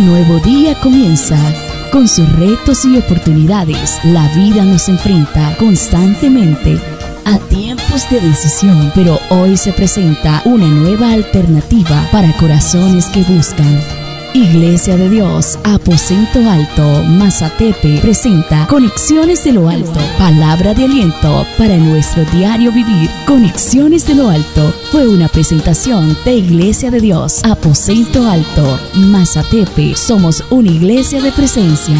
Nuevo día comienza. Con sus retos y oportunidades, la vida nos enfrenta constantemente a tiempos de decisión, pero hoy se presenta una nueva alternativa para corazones que buscan Iglesia de Dios, Aposento Alto, Mazatepe, presenta Conexiones de lo Alto, palabra de aliento para nuestro diario vivir. Conexiones de lo Alto fue una presentación de Iglesia de Dios, Aposento Alto, Mazatepe. Somos una iglesia de presencia.